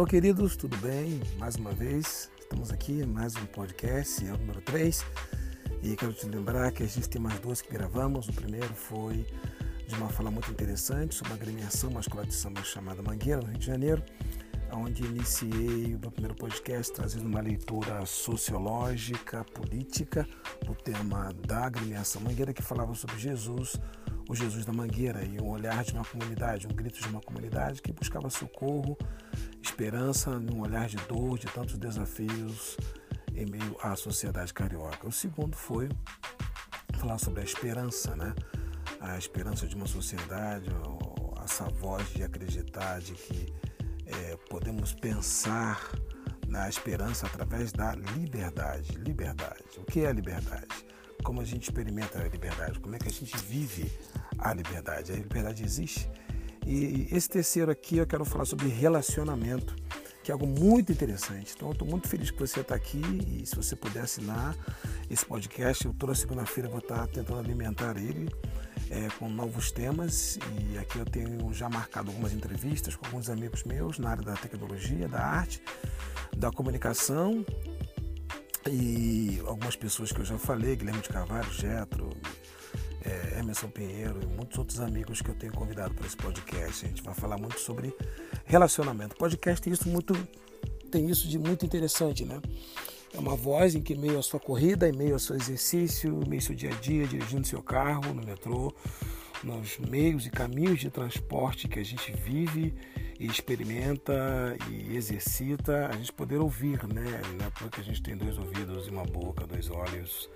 Alô, queridos, tudo bem? Mais uma vez, estamos aqui, mais um podcast, é o número 3. E quero te lembrar que a gente tem mais dois que gravamos. O primeiro foi de uma fala muito interessante sobre a agremiação, escola de samba chamada Mangueira, no Rio de Janeiro, onde iniciei o meu primeiro podcast trazendo uma leitura sociológica, política, do tema da agremiação Mangueira, que falava sobre Jesus, o Jesus da Mangueira, e um olhar de uma comunidade, um grito de uma comunidade que buscava socorro, esperança, num olhar de dor, de tantos desafios em meio à sociedade carioca. O segundo foi falar sobre a esperança, né? A esperança de uma sociedade, essa voz de acreditar de que é, podemos pensar na esperança através da liberdade. Liberdade. O que é a liberdade? Como a gente experimenta a liberdade? Como é que a gente vive a liberdade? A liberdade existe? E esse terceiro aqui eu quero falar sobre relacionamento, que é algo muito interessante. Então eu estou muito feliz que você está aqui e se você puder assinar esse podcast, eu toda segunda-feira vou estar tentando alimentar ele é, com novos temas e aqui eu tenho já marcado algumas entrevistas com alguns amigos meus na área da tecnologia, da arte, da comunicação e algumas pessoas que eu já falei, Guilherme de Carvalho, Getro, é, Emerson Pinheiro e muitos outros amigos que eu tenho convidado para esse podcast. A gente vai falar muito sobre relacionamento. Podcast tem isso muito, tem isso de muito interessante, né? É uma voz em que, meio à sua corrida, em meio ao seu exercício, em meio ao seu dia a dia, dirigindo seu carro no metrô, nos meios e caminhos de transporte que a gente vive e experimenta e exercita, a gente poder ouvir, né? Porque a gente tem dois ouvidos e uma boca, dois olhos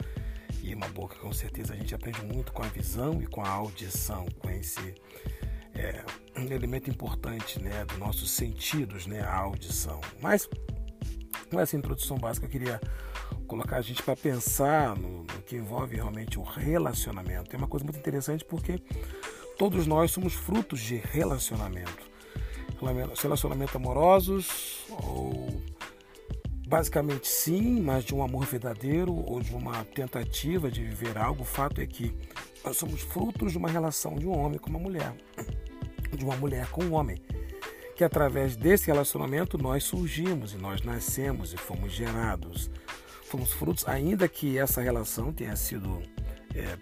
e uma boca, com certeza a gente aprende muito com a visão e com a audição, com esse é, um elemento importante, né, dos nossos sentidos, né, a audição. Mas com essa introdução básica, eu queria colocar a gente para pensar no, no, que envolve realmente o relacionamento. É uma coisa muito interessante porque todos nós somos frutos de relacionamento. Relacionamentos amorosos ou basicamente sim, mas de um amor verdadeiro ou de uma tentativa de viver algo. O fato é que nós somos frutos de uma relação de um homem com uma mulher, de uma mulher com um homem que através desse relacionamento nós surgimos e nós nascemos e fomos gerados. Fomos frutos, ainda que essa relação tenha sido é,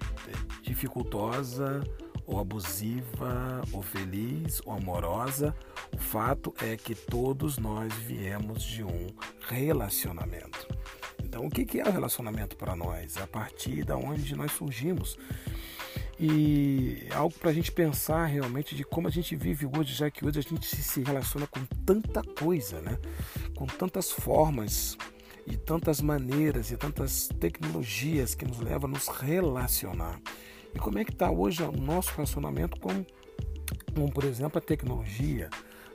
dificultosa, ou abusiva, ou feliz, ou amorosa, o fato é que todos nós viemos de um relacionamento. Então, o que é o relacionamento para nós? A partir da onde nós surgimos. E é algo para a gente pensar realmente de como a gente vive hoje, já que hoje a gente se relaciona com tanta coisa, né? com tantas formas e tantas maneiras e tantas tecnologias que nos levam a nos relacionar. E como é que está hoje o nosso relacionamento com, com, por exemplo, a tecnologia?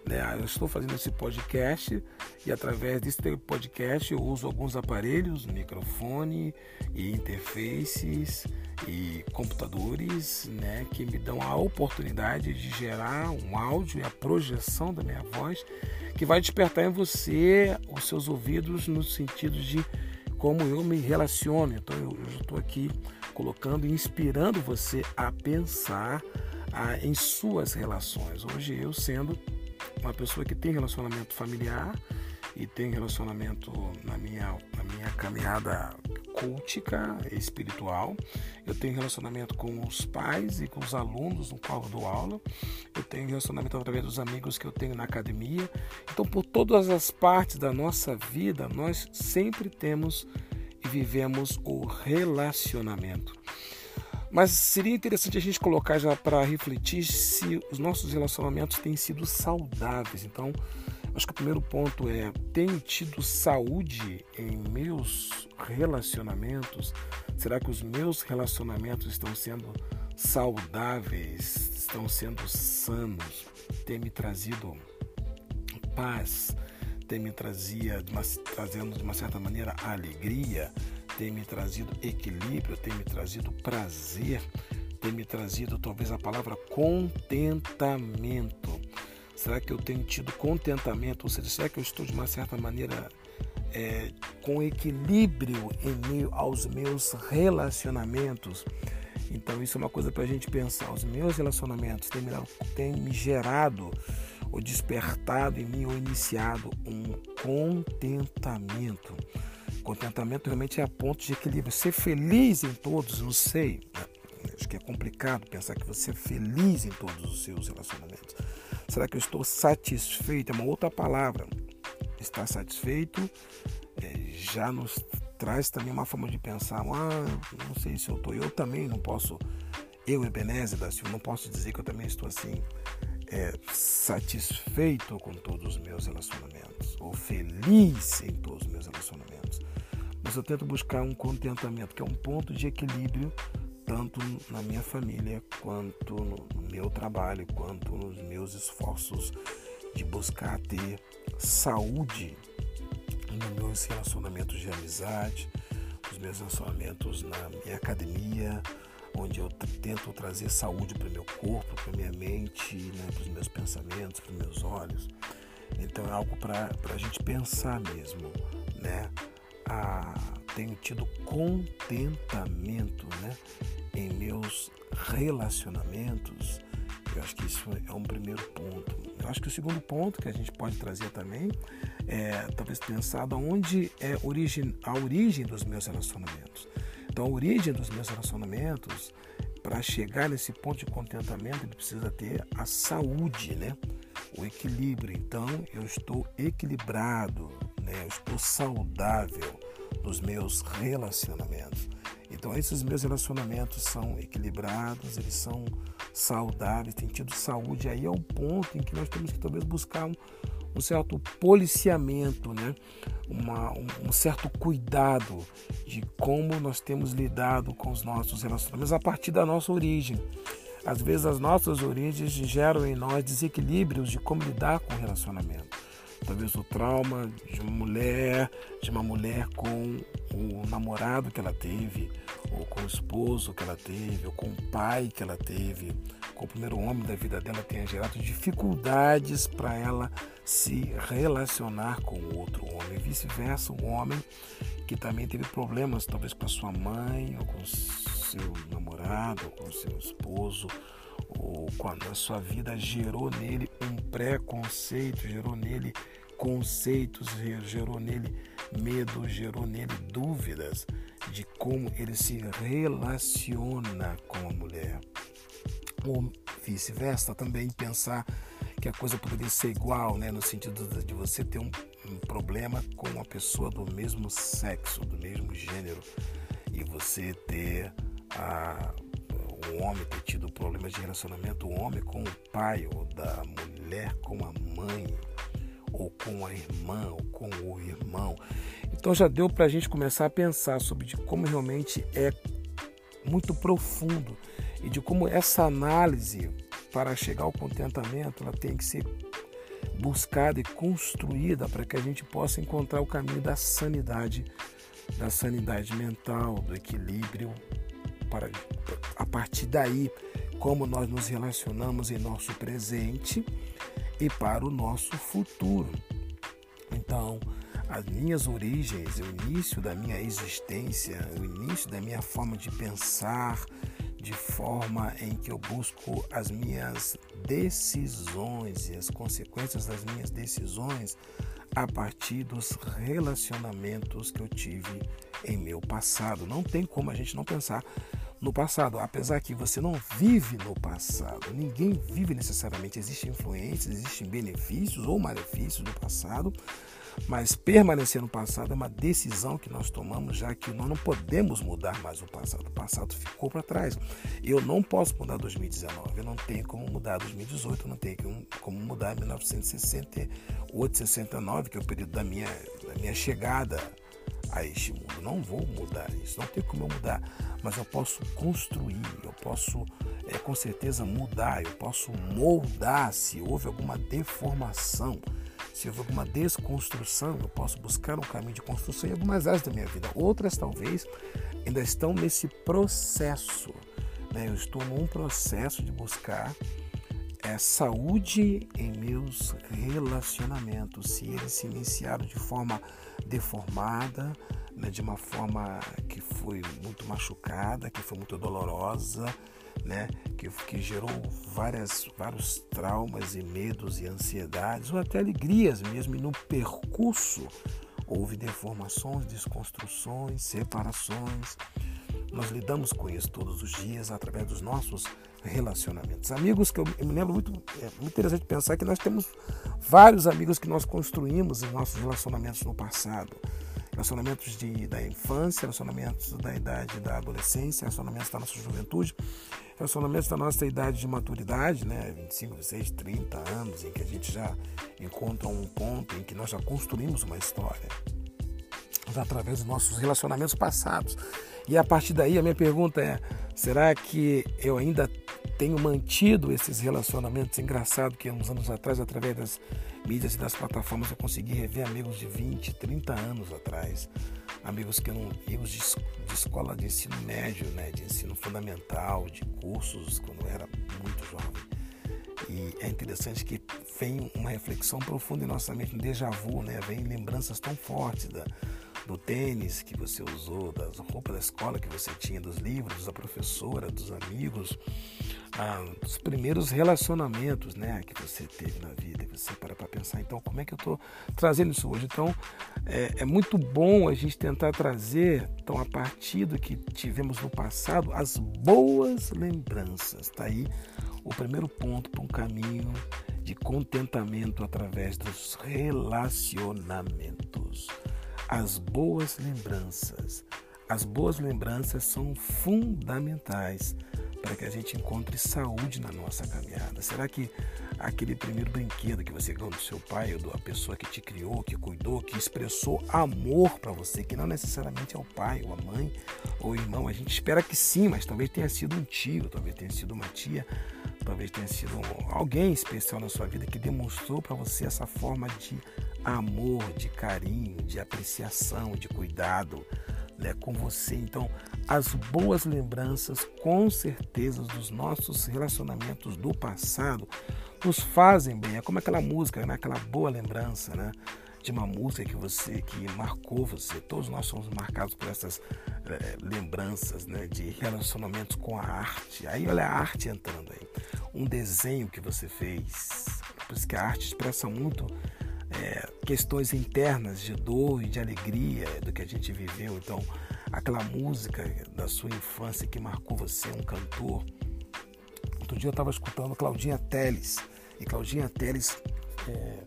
Né? Eu estou fazendo esse podcast e através desse podcast eu uso alguns aparelhos, microfone e interfaces e computadores né, que me dão a oportunidade de gerar um áudio e a projeção da minha voz que vai despertar em você os seus ouvidos no sentido de como eu me relaciono. Então eu estou aqui colocando e inspirando você a pensar a, em suas relações. Hoje eu sendo uma pessoa que tem relacionamento familiar e tem relacionamento na minha, na minha caminhada cultica, espiritual. Eu tenho relacionamento com os pais e com os alunos no qual eu dou aula. Eu tenho relacionamento através dos amigos que eu tenho na academia. Então, por todas as partes da nossa vida, nós sempre temos vivemos o relacionamento. Mas seria interessante a gente colocar já para refletir se os nossos relacionamentos têm sido saudáveis. Então, acho que o primeiro ponto é: tenho tido saúde em meus relacionamentos? Será que os meus relacionamentos estão sendo saudáveis, estão sendo sanos? Tem me trazido paz? Tem me trazia, trazendo de uma certa maneira alegria? tem me trazido equilíbrio, tem me trazido prazer, tem me trazido talvez a palavra contentamento. Será que eu tenho tido contentamento? Ou seja, será que eu estou de uma certa maneira é, com equilíbrio em meio aos meus relacionamentos? Então isso é uma coisa para a gente pensar. Os meus relacionamentos têm me, têm me gerado ou despertado em mim, ou iniciado um contentamento. Contentamento realmente é a ponto de equilíbrio. Ser feliz em todos, não sei. Acho que é complicado pensar que você é feliz em todos os seus relacionamentos. Será que eu estou satisfeito? É uma outra palavra. Estar satisfeito é, já nos traz também uma forma de pensar. Ah, não sei se eu estou. Eu também não posso. Eu, Ebenezer da Silva, não posso dizer que eu também estou assim. É, satisfeito com todos os meus relacionamentos ou feliz em todos os meus relacionamentos. Mas eu tento buscar um contentamento, que é um ponto de equilíbrio tanto na minha família, quanto no meu trabalho, quanto nos meus esforços de buscar ter saúde nos meus relacionamentos de amizade, nos meus relacionamentos na minha academia, onde eu tento trazer saúde para o meu corpo, para minha mente, né, para os meus pensamentos, para os meus olhos. Então é algo para a gente pensar mesmo, né? a, tenho tido contentamento né, em meus relacionamentos. Eu acho que isso é um primeiro ponto. Eu acho que o segundo ponto que a gente pode trazer também é talvez pensar de onde é origem, a origem dos meus relacionamentos. Então, a origem dos meus relacionamentos, para chegar nesse ponto de contentamento, ele precisa ter a saúde, né? o equilíbrio. Então, eu estou equilibrado, né? eu estou saudável nos meus relacionamentos. Então, esses meus relacionamentos são equilibrados, eles são saudáveis, têm tido saúde. Aí é o ponto em que nós temos que talvez buscar um, um certo policiamento, né? Uma, um, certo cuidado de como nós temos lidado com os nossos relacionamentos a partir da nossa origem. Às vezes as nossas origens geram em nós desequilíbrios de como lidar com o relacionamento. Talvez o trauma de uma mulher, de uma mulher com o namorado que ela teve, ou com o esposo que ela teve, ou com o pai que ela teve, com o primeiro homem da vida dela tenha gerado dificuldades para ela se relacionar com outro homem. Vice-versa, um homem que também teve problemas, talvez com a sua mãe, ou com seu namorado, ou com seu esposo, ou quando a sua vida gerou nele um preconceito, gerou nele conceitos, gerou nele medo, gerou nele dúvidas de como ele se relaciona com a mulher. Ou vice-versa, também pensar que a coisa poderia ser igual, né, no sentido de você ter um, um problema com uma pessoa do mesmo sexo, do mesmo gênero, e você ter a o homem ter tido problemas de relacionamento, o homem com o pai, ou da mulher com a mãe, ou com a irmã, ou com o irmão. Então já deu para a gente começar a pensar sobre como realmente é muito profundo e de como essa análise para chegar ao contentamento ela tem que ser buscada e construída para que a gente possa encontrar o caminho da sanidade, da sanidade mental, do equilíbrio para a partir daí como nós nos relacionamos em nosso presente e para o nosso futuro. Então, as minhas origens, o início da minha existência, o início da minha forma de pensar, de forma em que eu busco as minhas decisões e as consequências das minhas decisões a partir dos relacionamentos que eu tive em meu passado. Não tem como a gente não pensar no passado, apesar que você não vive no passado, ninguém vive necessariamente, existem influências, existem benefícios ou malefícios do passado, mas permanecer no passado é uma decisão que nós tomamos, já que nós não podemos mudar mais o passado. O passado ficou para trás. Eu não posso mudar 2019, eu não tenho como mudar 2018, eu não tenho como mudar 1968, 69, que é o período da minha, da minha chegada a este mundo. Não vou mudar isso, não tem como eu mudar, mas eu posso construir, eu posso é, com certeza mudar, eu posso moldar se houve alguma deformação, se houve alguma desconstrução, eu posso buscar um caminho de construção em algumas áreas da minha vida. Outras talvez ainda estão nesse processo. Né? Eu estou num processo de buscar é, saúde em meus relacionamentos. Se eles se iniciaram de forma deformada, né, de uma forma que foi muito machucada, que foi muito dolorosa, né? Que, que gerou várias, vários traumas e medos e ansiedades, ou até alegrias mesmo, e no percurso houve deformações, desconstruções, separações. Nós lidamos com isso todos os dias através dos nossos relacionamentos. Amigos que eu, eu me lembro muito, é muito interessante pensar que nós temos vários amigos que nós construímos em nossos relacionamentos no passado relacionamentos de, da infância, relacionamentos da idade da adolescência, relacionamentos da nossa juventude, relacionamentos da nossa idade de maturidade, né, 25, 26, 30 anos, em que a gente já encontra um ponto em que nós já construímos uma história através dos nossos relacionamentos passados. E a partir daí a minha pergunta é: será que eu ainda tenho mantido esses relacionamentos engraçados que uns anos atrás, através das mídias e das plataformas, eu consegui rever amigos de 20, 30 anos atrás. Amigos que eram amigos de, de escola de ensino médio, né, de ensino fundamental, de cursos, quando eu era muito jovem. E é interessante que vem uma reflexão profunda em nossa mente, um déjà vu, né? Vem lembranças tão fortes da, do tênis que você usou, das roupas da escola que você tinha, dos livros, da professora, dos amigos, ah, dos primeiros relacionamentos né, que você teve na vida. E você para para pensar, então, como é que eu estou trazendo isso hoje? Então, é, é, muito bom a gente tentar trazer, então, a partir do que tivemos no passado, as boas lembranças. Está aí o primeiro ponto para um caminho de contentamento através dos relacionamentos as boas lembranças. As boas lembranças são fundamentais para que a gente encontre saúde na nossa caminhada. Será que aquele primeiro brinquedo que você ganhou do seu pai ou da pessoa que te criou, que cuidou, que expressou amor para você, que não necessariamente é o pai ou a mãe ou o irmão, a gente espera que sim, mas talvez tenha sido um tio, talvez tenha sido uma tia, talvez tenha sido alguém especial na sua vida que demonstrou para você essa forma de amor, de carinho, de apreciação, de cuidado né, com você. Então, as boas lembranças, com certeza, dos nossos relacionamentos do passado nos fazem bem. É como aquela música, né, aquela boa lembrança, né? de uma música que você que marcou você. Todos nós somos marcados por essas é, lembranças né, de relacionamentos com a arte. Aí olha a arte entrando aí. Um desenho que você fez. Por isso que a arte expressa muito é, questões internas de dor e de alegria do que a gente viveu. Então, aquela música da sua infância que marcou você, um cantor. Outro dia eu estava escutando Claudinha Teles. E Claudinha Teles, é, é,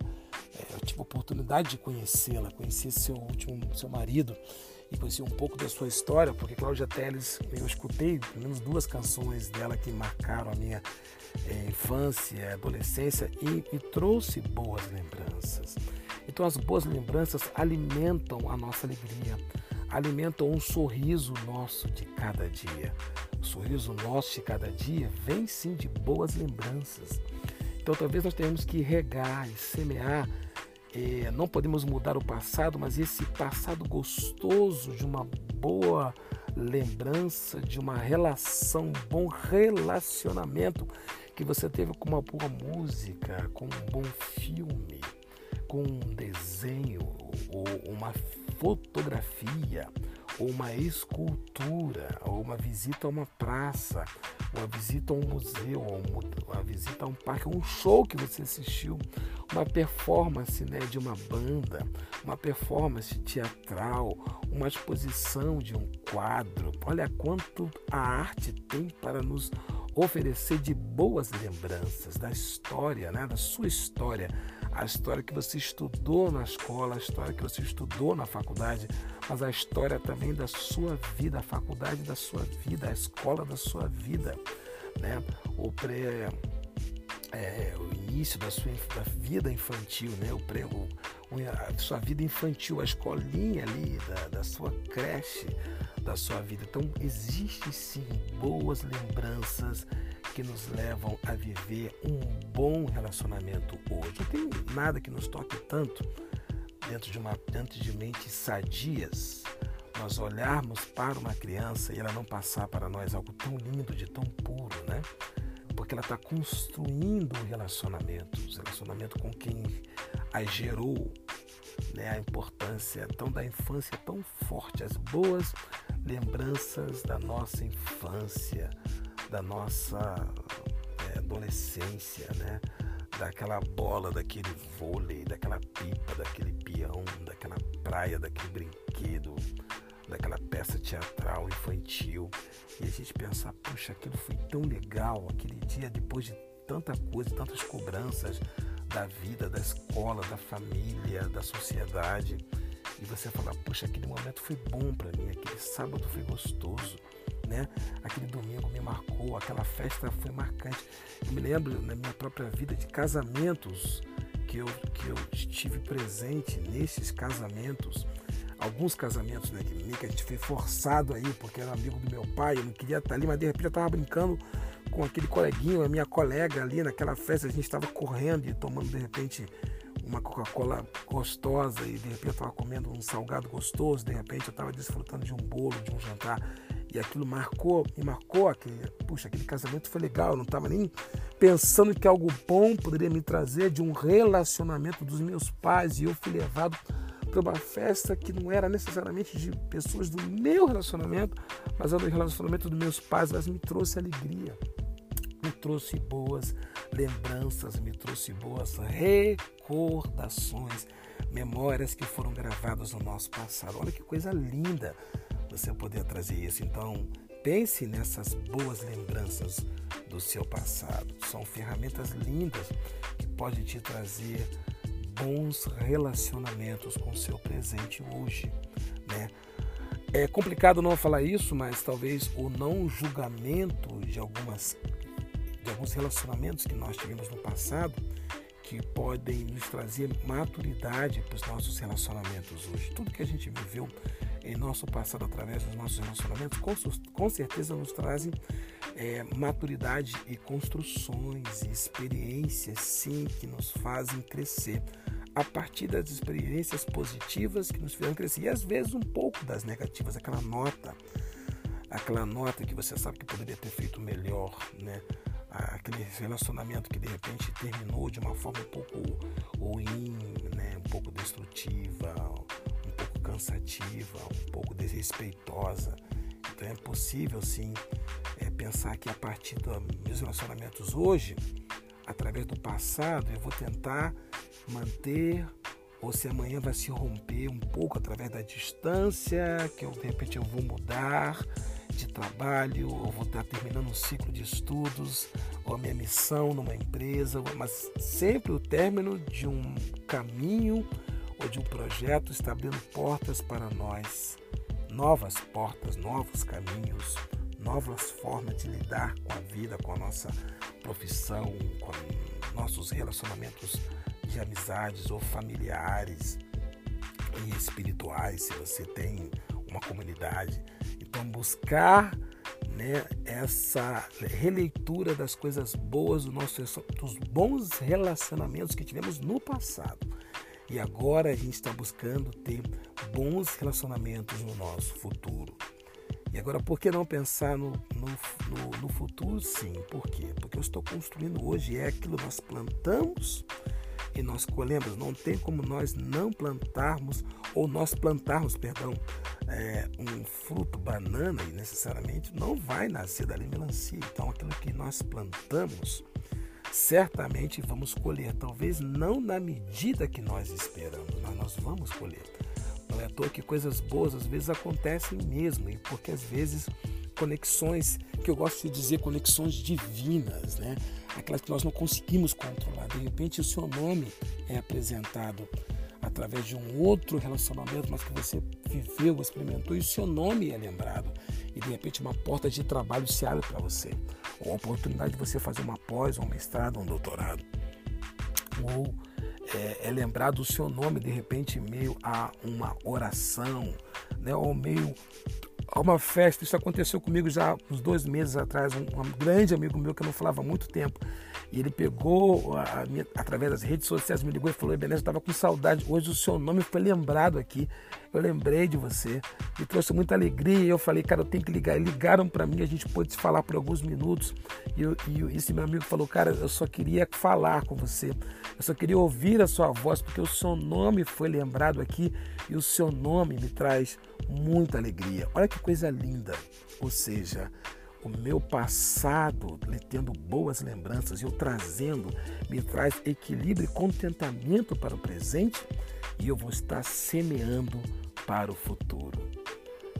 eu tive a oportunidade de conhecê-la, conheci seu último seu marido e conheci um pouco da sua história, porque Cláudia Teles, eu escutei pelo menos duas canções dela que marcaram a minha é, infância, adolescência e, e trouxe boas lembranças. Então as boas lembranças alimentam a nossa alegria, alimentam um sorriso nosso de cada dia. O sorriso nosso de cada dia vem sim de boas lembranças. Então talvez nós tenhamos que regar e semear. É, não podemos mudar o passado, mas esse passado gostoso de uma boa lembrança, de uma relação, um bom relacionamento que você teve com uma boa música, com um bom filme, com um desenho, ou uma fotografia, ou uma escultura, ou uma visita a uma praça, uma visita a um museu, uma visita a um parque, um show que você assistiu, uma performance né, de uma banda, uma performance teatral, uma exposição de um quadro. Olha quanto a arte tem para nos oferecer de boas lembranças da história, né, da sua história, a história que você estudou na escola, a história que você estudou na faculdade, mas a história também da sua vida, a faculdade da sua vida, a escola da sua vida, né? O pré é, o início da sua da vida infantil, né? O pré, o, a sua vida infantil, a escolinha ali da, da sua creche, da sua vida. Então, existem sim boas lembranças que nos levam a viver um bom relacionamento hoje. Não tem nada que nos toque tanto dentro de uma dentro de mentes sadias. Nós olharmos para uma criança e ela não passar para nós algo tão lindo, de tão puro, né? Porque ela está construindo um relacionamento, um relacionamento com quem a gerou, né? A importância tão da infância tão forte, as boas lembranças da nossa infância, da nossa é, adolescência, né? daquela bola, daquele vôlei, daquela pipa, daquele peão, daquela praia, daquele brinquedo, daquela peça teatral infantil. E a gente pensar, puxa, aquilo foi tão legal, aquele dia depois de tanta coisa, tantas cobranças da vida, da escola, da família, da sociedade. E você falar, puxa, aquele momento foi bom para mim, aquele sábado foi gostoso né? Aquele domingo me marcou, aquela festa foi marcante. Eu me lembro na minha própria vida de casamentos que eu, que eu estive presente nesses casamentos. Alguns casamentos, né, que, a gente foi forçado aí, porque era amigo do meu pai, eu não queria estar ali, mas de repente eu estava brincando com aquele coleguinho, a minha colega ali naquela festa, a gente estava correndo e tomando de repente uma Coca-Cola gostosa e de repente eu estava comendo um salgado gostoso, de repente eu estava desfrutando de um bolo, de um jantar. E aquilo marcou, me marcou, aquele, puxa, aquele casamento foi legal, eu não estava nem pensando que algo bom poderia me trazer de um relacionamento dos meus pais e eu fui levado para uma festa que não era necessariamente de pessoas do meu relacionamento, mas era do relacionamento dos meus pais, mas me trouxe alegria, me trouxe boas lembranças, me trouxe boas recordações, memórias que foram gravadas no nosso passado. Olha que coisa linda você poder trazer isso. Então, pense nessas boas lembranças do seu passado. São ferramentas lindas que podem te trazer bons relacionamentos com o seu presente hoje, né? É complicado não falar isso, mas talvez o não julgamento de algumas de alguns relacionamentos que nós tivemos no passado que podem nos trazer maturidade para os nossos relacionamentos hoje. Tudo que a gente viveu em nosso passado através dos nossos relacionamentos, com, com certeza nos trazem é, maturidade e construções e experiências, sim, que nos fazem crescer a partir das experiências positivas que nos fizeram crescer e às vezes um pouco das negativas, aquela nota, aquela nota que você sabe que poderia ter feito melhor, né? Aquele relacionamento que de repente terminou de uma forma um pouco ruim, né? Um pouco destrutiva, cansativa, um pouco desrespeitosa. Então é possível sim é, pensar que a partir dos meus relacionamentos hoje, através do passado, eu vou tentar manter ou se amanhã vai se romper um pouco através da distância, que eu, de repente eu vou mudar de trabalho, ou vou estar terminando um ciclo de estudos, ou a minha missão numa empresa, mas sempre o término de um caminho ou de um projeto está abrindo portas para nós, novas portas, novos caminhos, novas formas de lidar com a vida, com a nossa profissão, com nossos relacionamentos de amizades ou familiares e espirituais, se você tem uma comunidade. Então, buscar né, essa releitura das coisas boas do nosso, dos bons relacionamentos que tivemos no passado e agora a gente está buscando ter bons relacionamentos no nosso futuro. E agora, por que não pensar no, no, no, no futuro? Sim, por quê? Porque eu estou construindo hoje é aquilo que nós plantamos e nós colhemos. Não tem como nós não plantarmos, ou nós plantarmos, perdão, é, um fruto banana e necessariamente não vai nascer dali melancia. Então, aquilo que nós plantamos certamente vamos colher, talvez não na medida que nós esperamos, mas nós vamos colher. Não é à toa que coisas boas às vezes acontecem mesmo, e porque às vezes conexões, que eu gosto de dizer conexões divinas, né? Aquelas que nós não conseguimos controlar. De repente o seu nome é apresentado através de um outro relacionamento, mas que você viveu, experimentou, e o seu nome é lembrado. E de repente uma porta de trabalho se abre para você ou a oportunidade de você fazer uma pós, um mestrado, um doutorado, ou é, é lembrado o seu nome de repente meio a uma oração, né, ou meio a uma festa. Isso aconteceu comigo já uns dois meses atrás. Um, um grande amigo meu que eu não falava há muito tempo. E ele pegou, a, minha, através das redes sociais, me ligou e falou: Ebenezer, estava com saudade. Hoje o seu nome foi lembrado aqui. Eu lembrei de você. Me trouxe muita alegria. E eu falei: Cara, eu tenho que ligar. E ligaram para mim, a gente pôde se falar por alguns minutos. E, eu, e esse meu amigo falou: Cara, eu só queria falar com você. Eu só queria ouvir a sua voz, porque o seu nome foi lembrado aqui. E o seu nome me traz muita alegria. Olha que coisa linda. Ou seja, o meu passado, tendo boas lembranças, eu trazendo, me traz equilíbrio e contentamento para o presente e eu vou estar semeando para o futuro.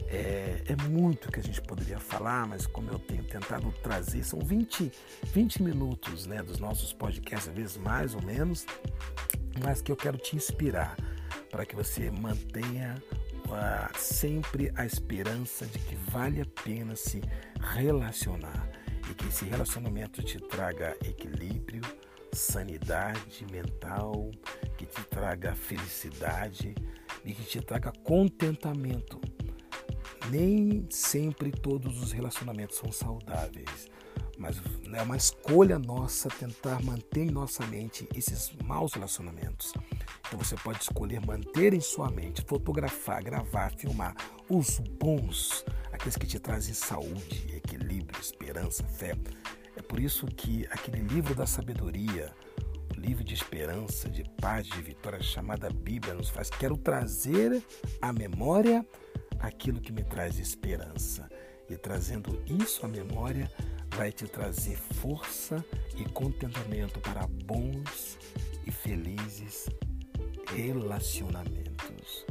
É, é, muito que a gente poderia falar, mas como eu tenho tentado trazer, são 20, 20 minutos né, dos nossos podcasts, às vezes mais ou menos, mas que eu quero te inspirar para que você mantenha sempre a esperança de que vale a pena se relacionar e que esse relacionamento te traga equilíbrio, sanidade mental, que te traga felicidade e que te traga contentamento. Nem sempre todos os relacionamentos são saudáveis, mas é uma escolha nossa tentar manter em nossa mente esses maus relacionamentos. Então você pode escolher manter em sua mente, fotografar, gravar, filmar os bons, aqueles que te trazem saúde, equilíbrio, esperança, fé. É por isso que aquele livro da sabedoria, o livro de esperança, de paz, de vitória chamada Bíblia nos faz quero trazer à memória aquilo que me traz esperança. E trazendo isso à memória, vai te trazer força e contentamento para bons e felizes relacionamentos.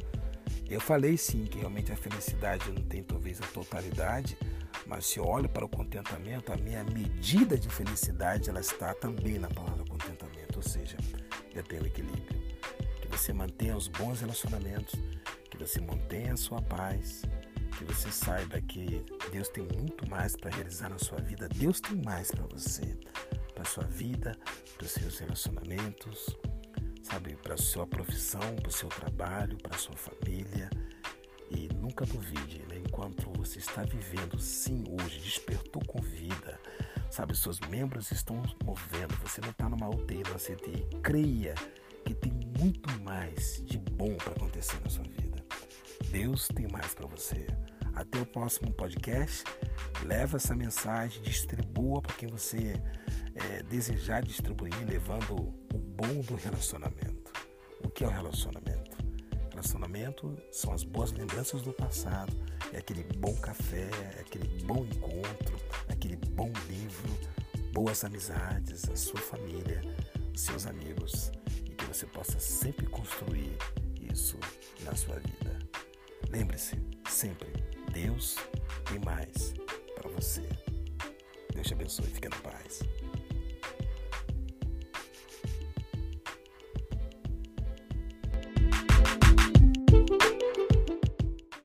Eu falei sim que realmente a felicidade não tem talvez a totalidade, mas se eu olho para o contentamento, a minha medida de felicidade ela está também na palavra contentamento, ou seja, eu tenho equilíbrio. Que você mantenha os bons relacionamentos, você mantenha a sua paz, que você saiba que Deus tem muito mais para realizar na sua vida. Deus tem mais para você, para sua vida, para os seus relacionamentos, sabe, para sua profissão, para o seu trabalho, para sua família. E nunca duvide, né? enquanto você está vivendo, sim, hoje, despertou com vida, sabe, seus membros estão movendo, você não está numa UTI, numa CTI. Creia que tem muito mais de bom para acontecer na sua vida. Deus tem mais para você. Até o próximo podcast. Leva essa mensagem, distribua para quem você é, desejar distribuir, levando o bom do relacionamento. O que é o relacionamento? Relacionamento são as boas lembranças do passado, é aquele bom café, é aquele bom encontro, é aquele bom livro, boas amizades, a sua família, seus amigos e que você possa sempre construir isso na sua vida. Lembre-se, sempre, Deus tem mais para você. Deus te abençoe. Fique na paz.